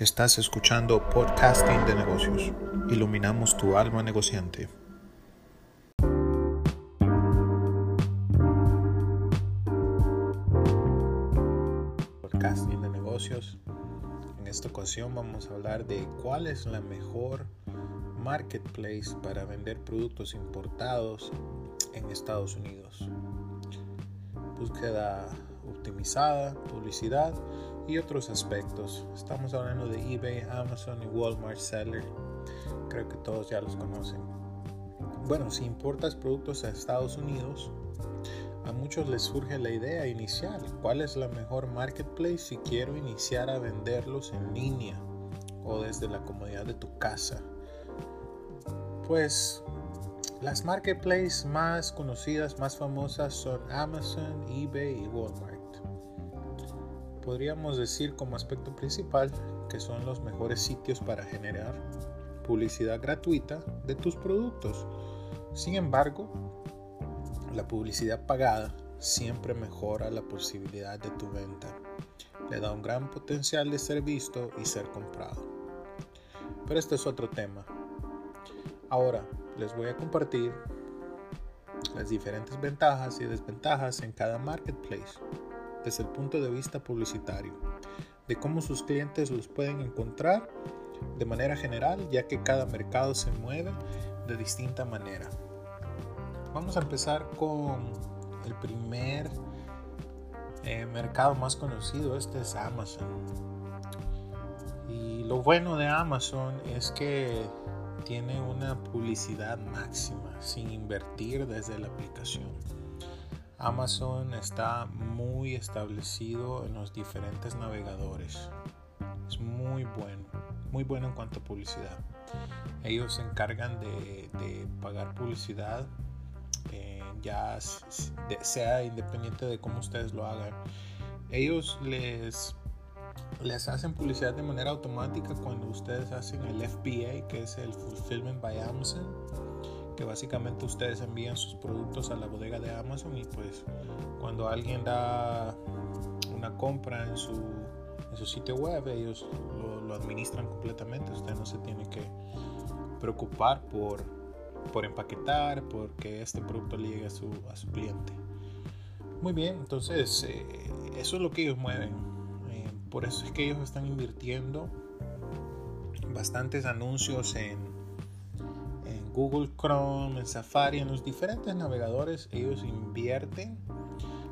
Estás escuchando Podcasting de Negocios. Iluminamos tu alma negociante. Podcasting de Negocios. En esta ocasión vamos a hablar de cuál es la mejor marketplace para vender productos importados en Estados Unidos. Búsqueda optimizada, publicidad y otros aspectos. Estamos hablando de eBay, Amazon y Walmart Seller. Creo que todos ya los conocen. Bueno, si importas productos a Estados Unidos, a muchos les surge la idea inicial, ¿cuál es la mejor marketplace si quiero iniciar a venderlos en línea o desde la comodidad de tu casa? Pues las marketplaces más conocidas, más famosas son Amazon, eBay y Walmart podríamos decir como aspecto principal que son los mejores sitios para generar publicidad gratuita de tus productos. Sin embargo, la publicidad pagada siempre mejora la posibilidad de tu venta. Le da un gran potencial de ser visto y ser comprado. Pero este es otro tema. Ahora les voy a compartir las diferentes ventajas y desventajas en cada marketplace desde el punto de vista publicitario, de cómo sus clientes los pueden encontrar de manera general, ya que cada mercado se mueve de distinta manera. Vamos a empezar con el primer eh, mercado más conocido, este es Amazon. Y lo bueno de Amazon es que tiene una publicidad máxima sin invertir desde la aplicación. Amazon está muy establecido en los diferentes navegadores. Es muy bueno, muy bueno en cuanto a publicidad. Ellos se encargan de, pagar publicidad, eh, ya sea independiente de cómo ustedes lo hagan. Ellos les, les hacen publicidad de manera automática cuando ustedes hacen el FBA, que es el Fulfillment by Amazon que básicamente ustedes envían sus productos a la bodega de Amazon y pues cuando alguien da una compra en su, en su sitio web ellos lo, administran completamente, usted no se tiene que preocupar por, por empaquetar, porque este producto llegue a su, a su cliente. Muy bien, entonces eh, eso es lo que ellos mueven. Eh, por eso es que ellos están invirtiendo bastantes anuncios en, Google Chrome, en Safari, en los diferentes navegadores, ellos invierten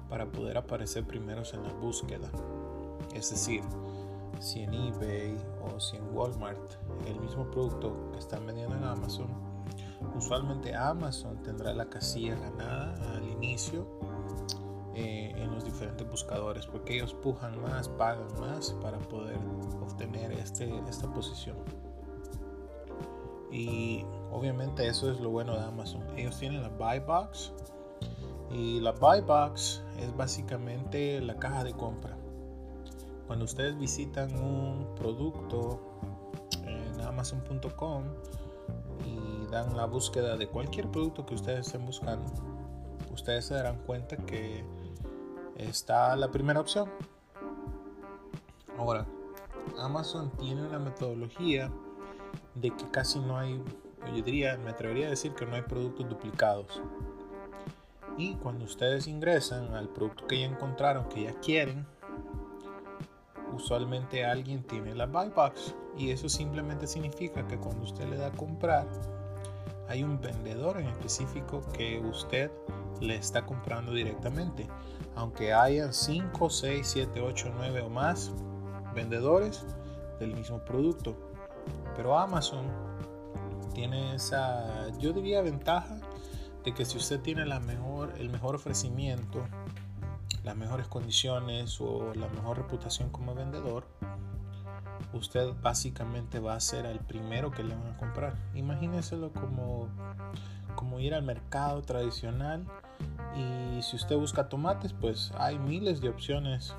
para poder aparecer primeros en la búsqueda. Es decir, si en eBay o si en Walmart el mismo producto que están vendiendo en Amazon, usualmente Amazon tendrá la casilla ganada al inicio eh, en los diferentes buscadores porque ellos pujan más, pagan más para poder obtener este, esta posición. Y obviamente eso es lo bueno de Amazon. Ellos tienen la Buy Box. Y la Buy Box es básicamente la caja de compra. Cuando ustedes visitan un producto en amazon.com y dan la búsqueda de cualquier producto que ustedes estén buscando, ustedes se darán cuenta que está la primera opción. Ahora, Amazon tiene una metodología de que casi no hay, yo diría, me atrevería a decir que no hay productos duplicados. Y cuando ustedes ingresan al producto que ya encontraron, que ya quieren, usualmente alguien tiene la buy box y eso simplemente significa que cuando usted le da a comprar, hay un vendedor en específico que usted le está comprando directamente. Aunque hayan 5, 6, 7, 8, 9 o más vendedores del mismo producto. Pero Amazon tiene esa, yo diría, ventaja de que si usted tiene la mejor, el mejor ofrecimiento, las mejores condiciones o la mejor reputación como vendedor, usted básicamente va a ser el primero que le van a comprar. Imagínenselo como, como ir al mercado tradicional y si usted busca tomates, pues hay miles de opciones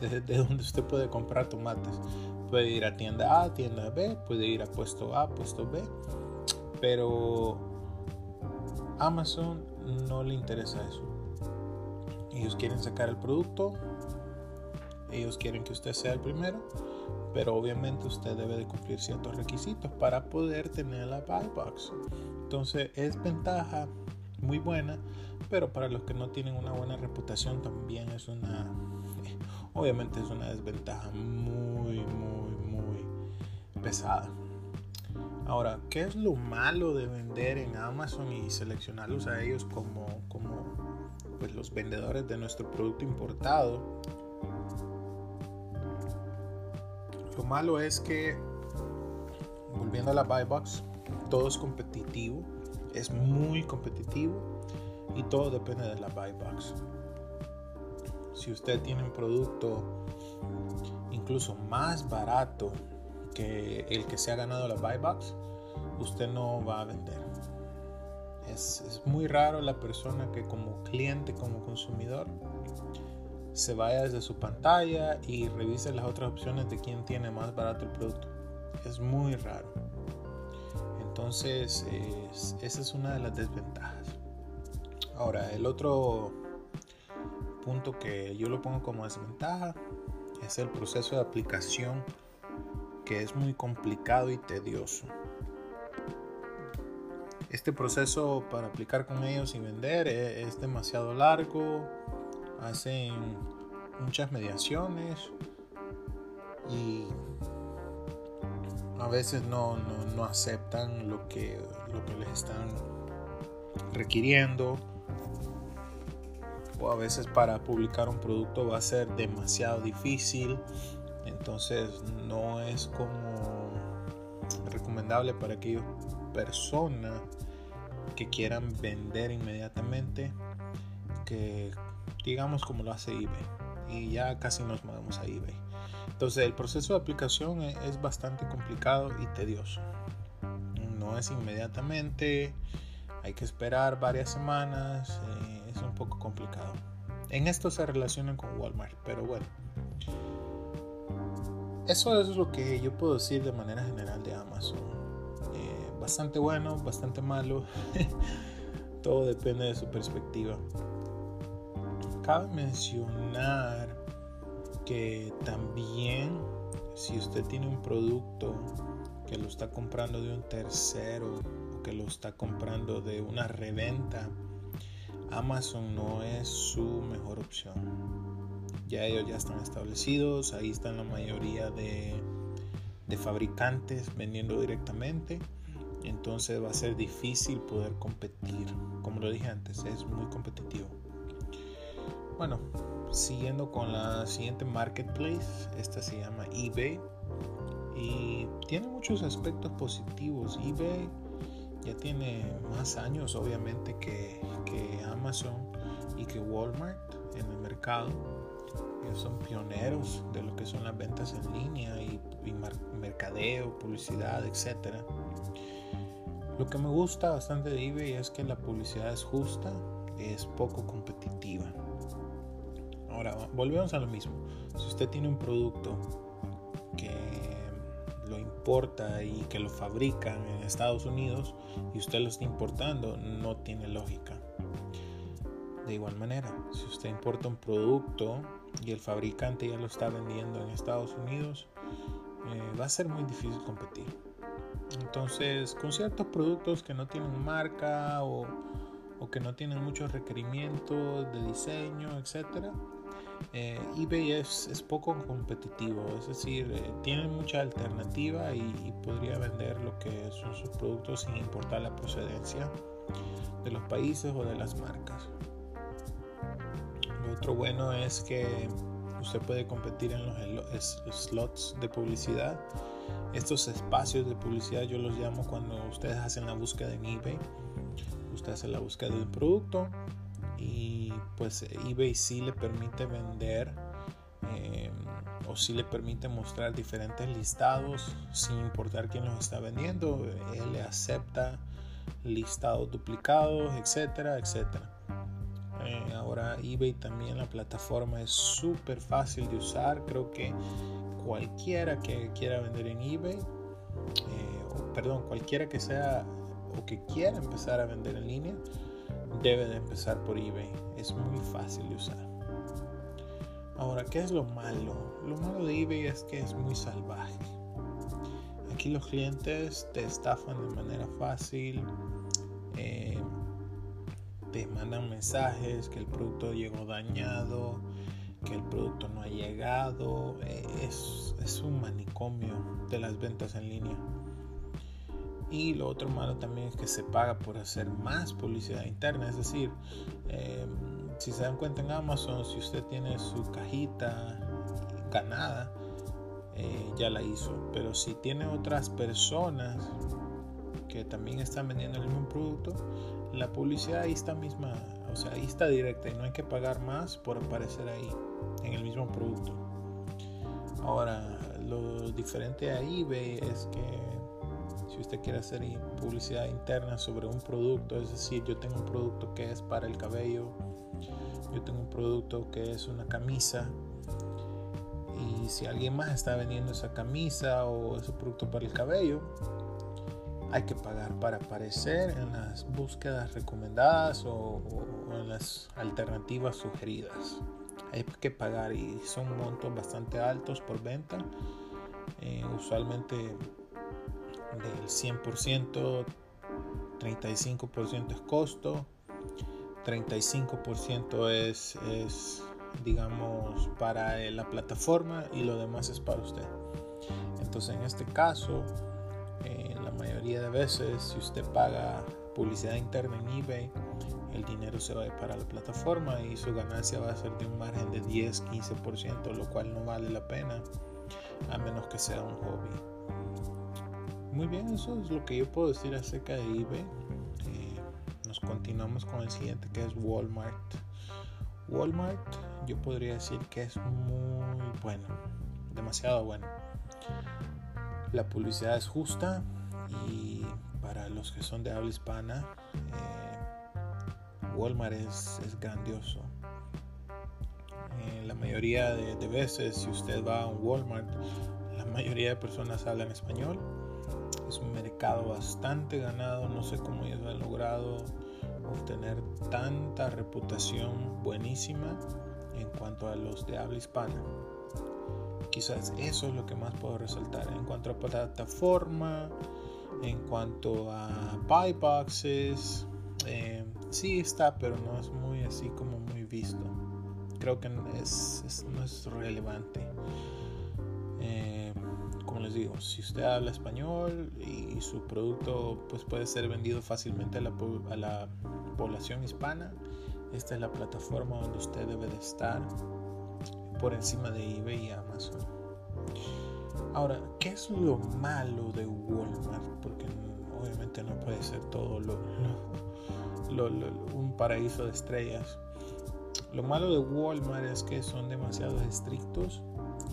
eh, de donde usted puede comprar tomates. Puede ir a tienda A, tienda B, puede ir a puesto A, puesto B. Pero Amazon no le interesa eso. Ellos quieren sacar el producto. Ellos quieren que usted sea el primero. pero obviamente usted debe de cumplir ciertos requisitos para poder tener la buy box. Entonces es ventaja muy buena, pero para los que no tienen una buena reputación también es una, obviamente es una desventaja muy, Ahora, ¿qué es lo malo de vender en Amazon y seleccionarlos a ellos como, como pues, los vendedores de nuestro producto importado? Lo malo es que, volviendo a la buy box, todo es competitivo, es muy competitivo y todo depende de la buy box. Si usted tiene un producto incluso más barato que el que se ha ganado la buy box, usted no va a vender. Es, es, muy raro la persona que como cliente, como consumidor, se vaya desde su pantalla y revise las otras opciones de quién tiene más barato el producto. Es muy raro. Entonces, esa es una de las desventajas. Ahora, el otro punto que yo lo pongo como desventaja es el proceso de aplicación que es muy complicado y tedioso. Este proceso para aplicar con ellos y vender e, es demasiado largo, hacen muchas mediaciones y a veces no, aceptan lo que, lo que les están requiriendo o a veces para publicar un producto va a ser demasiado difícil entonces no es como recomendable para aquellas personas que quieran vender inmediatamente que digamos como lo hace eBay. Y ya casi nos movemos a eBay. Entonces el proceso de aplicación e, es bastante complicado y tedioso. No es inmediatamente, hay que esperar varias semanas, eh, es un poco complicado. En esto se relacionan con Walmart, pero bueno. Eso es lo que yo puedo decir de manera general de Amazon. Eh, bastante bueno, bastante malo. Todo depende de su perspectiva. Cabe mencionar que también si usted tiene un producto que lo está comprando de un tercero o que lo está comprando de una reventa, Amazon no es su mejor opción. Ya ellos ya están establecidos, ahí están la mayoría de, de fabricantes vendiendo directamente. Entonces va a ser difícil poder competir. Como lo dije antes, es muy competitivo. Bueno, siguiendo con la siguiente marketplace, esta se llama eBay y tiene muchos aspectos positivos. eBay ya tiene más años obviamente que, Amazon y que Walmart en el mercado. Ellos son pioneros de lo que son las ventas en línea y, mercadeo, publicidad, etc. Lo que me gusta bastante de eBay es que la publicidad es justa, es poco competitiva. Ahora, volvemos a lo mismo. Si usted tiene un producto que lo importa y que lo fabrican en Estados Unidos y usted lo está importando, no tiene lógica. De igual manera, si usted importa un producto y el fabricante ya lo está vendiendo en Estados Unidos, eh, va a ser muy difícil competir. Entonces, con ciertos productos que no tienen marca o, que no tienen muchos requerimientos de diseño, etcétera, eh, eBay es, poco competitivo, es decir, eh, tiene mucha alternativa y, podría vender lo que son sus productos sin importar la procedencia de los países o de las marcas. Lo otro bueno es que usted puede competir en los slots de publicidad. Estos espacios de publicidad yo los llamo cuando ustedes hacen la búsqueda en eBay. Usted hace la búsqueda de un producto, y pues eBay sí le permite vender em, o sí le permite mostrar diferentes listados sin importar quién los está vendiendo. Él le acepta listados duplicados, etcétera, etcétera. Ahora eBay también la plataforma es súper fácil de usar. Creo que cualquiera que quiera vender en eBay, eh, perdón, cualquiera que sea o que quiera empezar a vender en línea, debe de empezar por eBay. Es muy fácil de usar. Ahora, ¿qué es lo malo? Lo malo de eBay es que es muy salvaje. Aquí los clientes te estafan de manera fácil, eh, te mandan mensajes que el producto llegó dañado, que el producto no ha llegado. Eh, es, es un manicomio de las ventas en línea. Y lo otro malo también es que se paga por hacer más publicidad interna. Es decir, eh, si se dan cuenta en Amazon, si usted tiene su cajita ganada, eh, ya la hizo. Pero si tiene otras personas que también están vendiendo el mismo producto, la publicidad ahí está misma, o sea, ahí está directa y no hay que pagar más por aparecer ahí en el mismo producto. Ahora, lo diferente a eBay es que si usted quiere hacer publicidad interna sobre un producto, es decir, yo tengo un producto que es para el cabello, yo tengo un producto que es una camisa, y si alguien más está vendiendo esa camisa o ese producto para el cabello, hay que pagar para aparecer en las búsquedas recomendadas o, en las alternativas sugeridas. Hay que pagar y son montos bastante altos por venta. Eh, usualmente del 100%, 35% es costo, 35% es, es, digamos, para la plataforma y lo demás es para usted. Entonces, en este caso, eh, la mayoría de veces, si usted paga publicidad interna en eBay, el dinero se va a ir para la plataforma y su ganancia va a ser de un margen de 10-15%, lo cual no vale la pena a menos que sea un hobby. Muy bien, eso es lo que yo puedo decir acerca de eBay. Eh, nos continuamos con el siguiente que es Walmart. Walmart yo podría decir que es muy bueno, demasiado bueno. La publicidad es justa y para los que son de habla hispana, eh, Walmart es, grandioso. Eh, la mayoría de, de veces, si usted va a un Walmart, la mayoría de personas hablan español es un mercado bastante ganado, no sé cómo ellos han logrado obtener tanta reputación buenísima en cuanto a los de habla hispana. Quizás eso es lo que más puedo resaltar. En cuanto a plataforma, en cuanto a buy boxes, eh, sí está, pero no es muy así como muy visto. Creo que es, no es relevante les digo, si usted habla español y su producto pues puede ser vendido fácilmente a la, a la población hispana, esta es la plataforma donde usted debe de estar por encima de eBay y Amazon. Ahora, ¿qué es lo malo de Walmart? Porque obviamente no puede ser todo lo, un paraíso de estrellas. Lo malo de Walmart es que son demasiado estrictos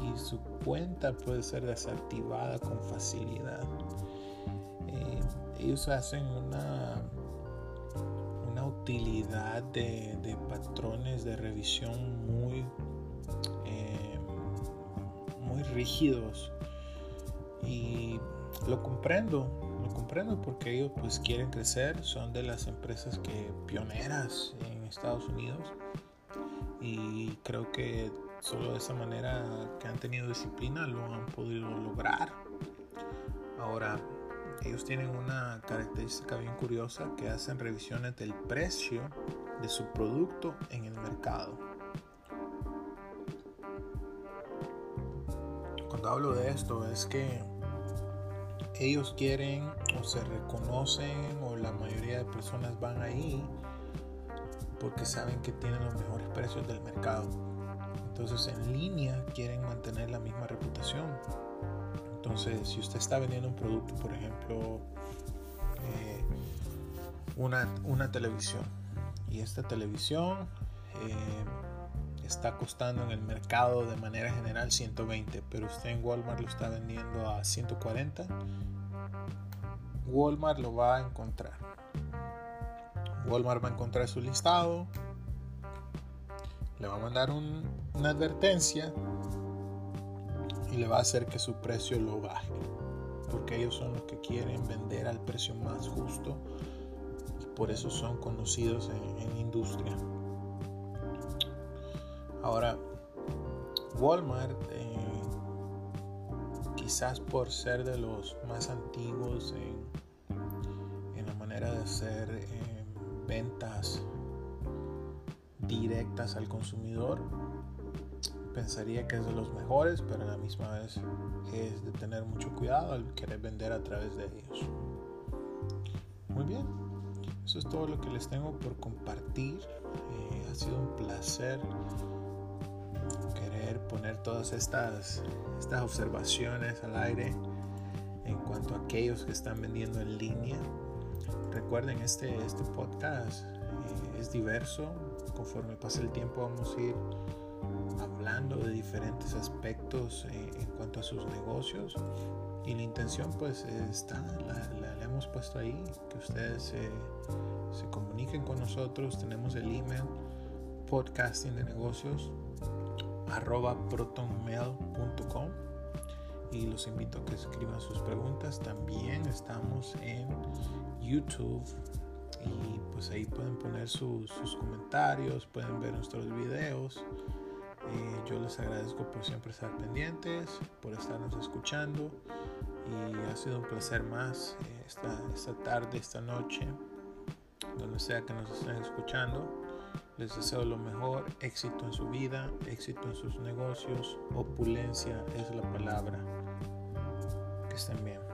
y su cuenta puede ser desactivada con facilidad. Eh, ellos hacen una, una utilidad de, patrones de revisión muy, eh, muy rígidos y lo comprendo, lo comprendo porque ellos pues quieren crecer, son de las empresas que pioneras en Estados Unidos y creo que Solo de esa manera que han tenido disciplina lo han podido lograr. Ahora, ellos tienen una característica bien curiosa que hacen revisiones del precio de su producto en el mercado. Cuando hablo de esto es que ellos quieren o se reconocen o la mayoría de personas van ahí porque saben que tienen los mejores precios del mercado entonces en línea quieren mantener la misma reputación. Entonces si usted está vendiendo un producto, por ejemplo, eh, una, televisión, y esta televisión eh, está costando en el mercado de manera general 120, pero usted en Walmart lo está vendiendo a 140, Walmart lo va a encontrar. Walmart va a encontrar su listado, le va a mandar una advertencia y le va a hacer que su precio lo baje. Porque ellos son los que quieren vender al precio más justo y por eso son conocidos en, industria. Ahora, Walmart, eh, quizás por ser de los más antiguos en, la manera de hacer eh, ventas directas al consumidor, pensaría que es de los mejores, pero a la misma vez es de tener mucho cuidado al querer vender a través de ellos. Muy bien, eso es todo lo que les tengo por compartir. Eh, ha sido un placer poner todas estas, estas observaciones al aire en cuanto a aquellos que están vendiendo en línea. Recuerden, este, este podcast eh, es diverso. Conforme pase el tiempo vamos a ir hablando de diferentes aspectos eh, en cuanto a sus negocios y la intención pues está, la, la, hemos puesto ahí, que ustedes se comuniquen con nosotros, tenemos el email podcasting de negocios arroba protonmail.com y los invito a que escriban sus preguntas. También estamos en YouTube y pues ahí pueden poner sus, comentarios, pueden ver nuestros videos. Eh, yo les agradezco por siempre estar pendientes, por estarnos escuchando y ha sido un placer más eh, esta, esta tarde, esta noche, donde sea que nos estén escuchando. Les deseo lo mejor, éxito en su vida, éxito en sus negocios, opulencia es la palabra. Que estén bien.